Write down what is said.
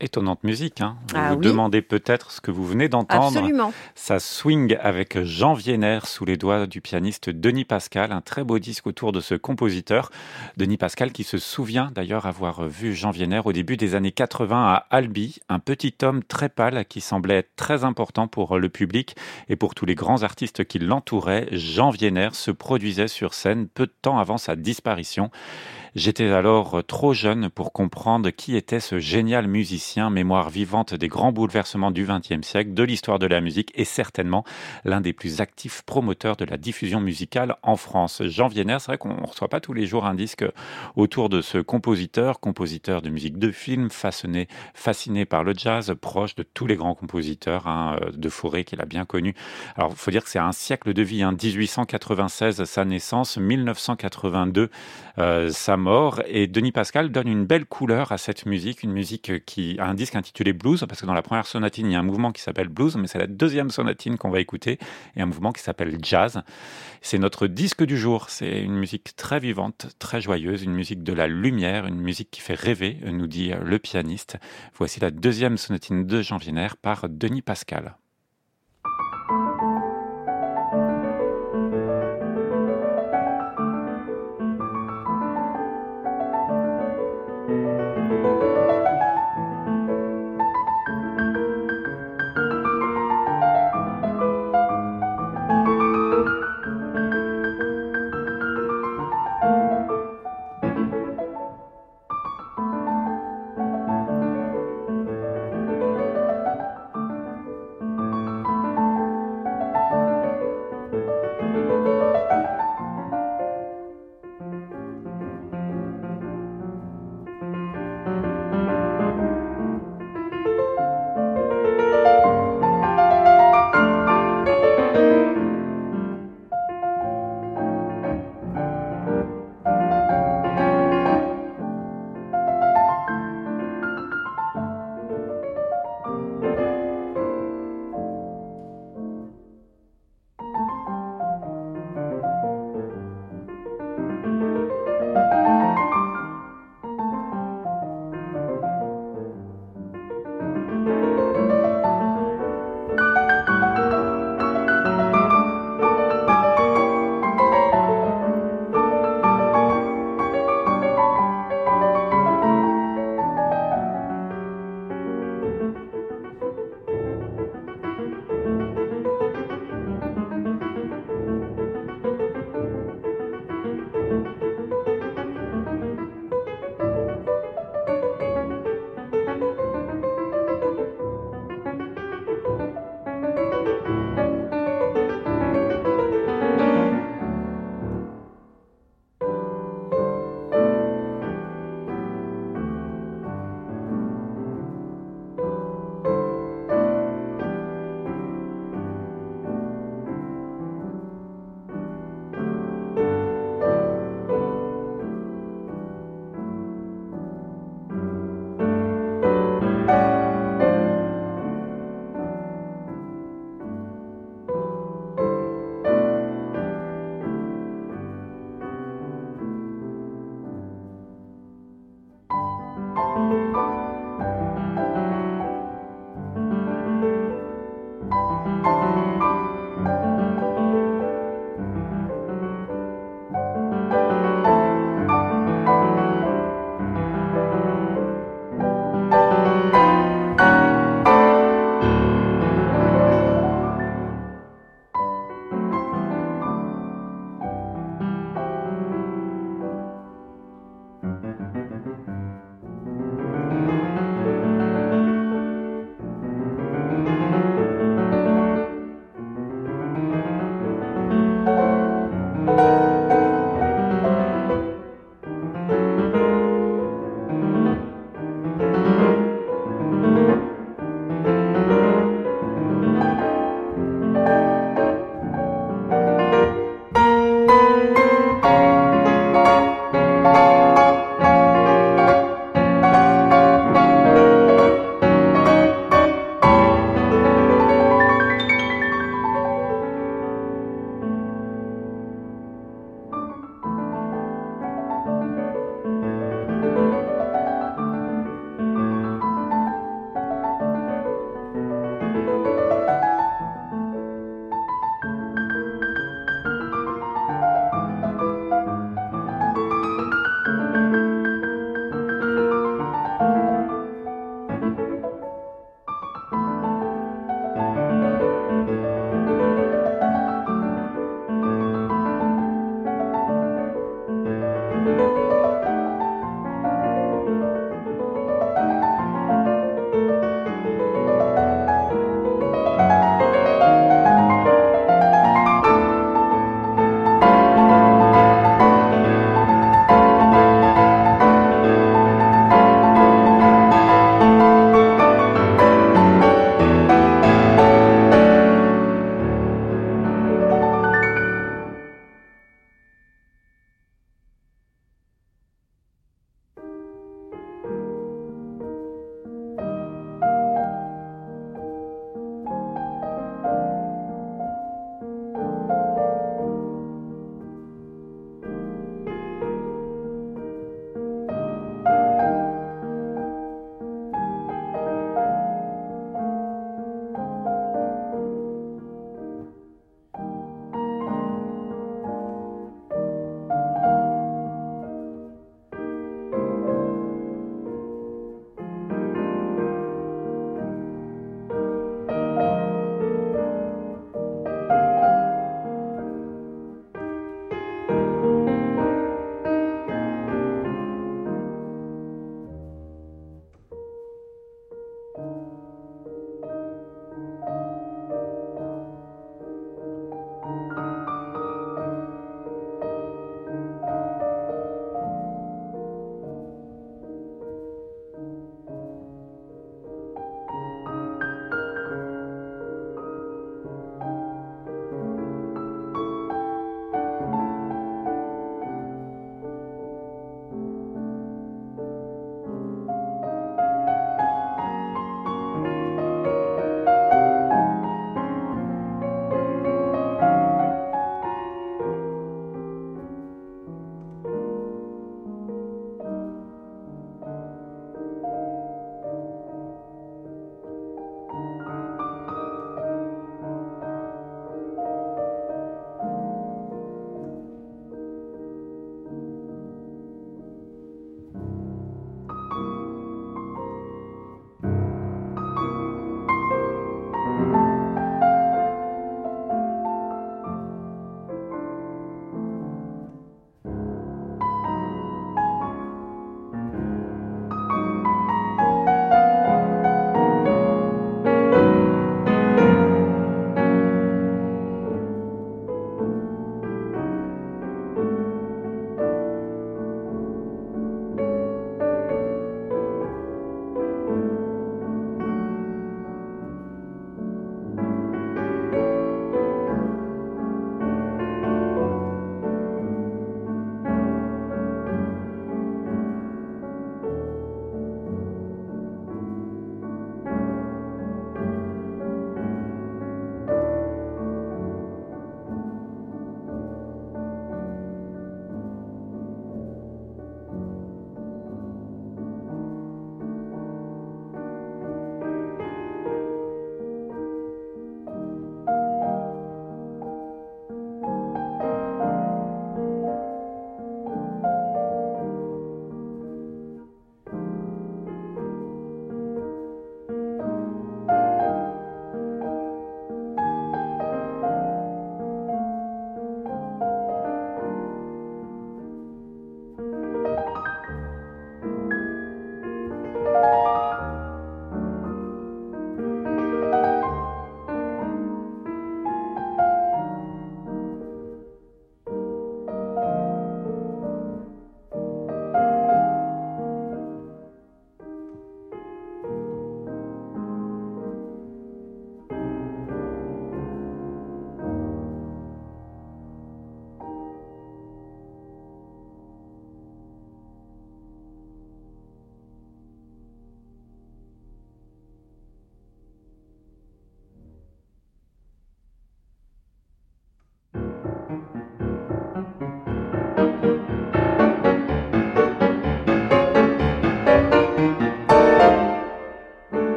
étonnante musique. Hein. Vous Ah vous oui. demandez peut-être ce que vous venez d'entendre. Absolument. Ça swing avec Jean Vienner sous les doigts du pianiste Denis Pascal. Un très beau disque autour de ce compositeur. Denis Pascal qui se souvient d'ailleurs avoir vu Jean Vienner au début des années 80 à Albi. Un petit homme très pâle qui semblait très important pour le public et pour tous les grands artistes qui l'entouraient. Jean Vienner se produisait sur scène peu de temps avant sa disparition. J'étais alors trop jeune pour comprendre qui était ce génial musicien, mémoire vivante des grands bouleversements du XXe siècle, de l'histoire de la musique et certainement l'un des plus actifs promoteurs de la diffusion musicale en France. Jean Vienner, c'est vrai qu'on ne reçoit pas tous les jours un disque autour de ce compositeur, compositeur de musique de film, fasciné par le jazz, proche de tous les grands compositeurs hein, de Fauré qu'il a bien connu. Alors, il faut dire que c'est un siècle de vie, hein, 1896 sa naissance, 1982 euh, sa mort. Et Denis Pascal donne une belle couleur à cette musique, une musique qui a un disque intitulé Blues, parce que dans la première sonatine, il y a un mouvement qui s'appelle Blues, mais c'est la deuxième sonatine qu'on va écouter, et un mouvement qui s'appelle Jazz. C'est notre disque du jour. C'est une musique très vivante, très joyeuse, une musique de la lumière, une musique qui fait rêver, nous dit le pianiste. Voici la deuxième sonatine de Jean Vienner par Denis Pascal.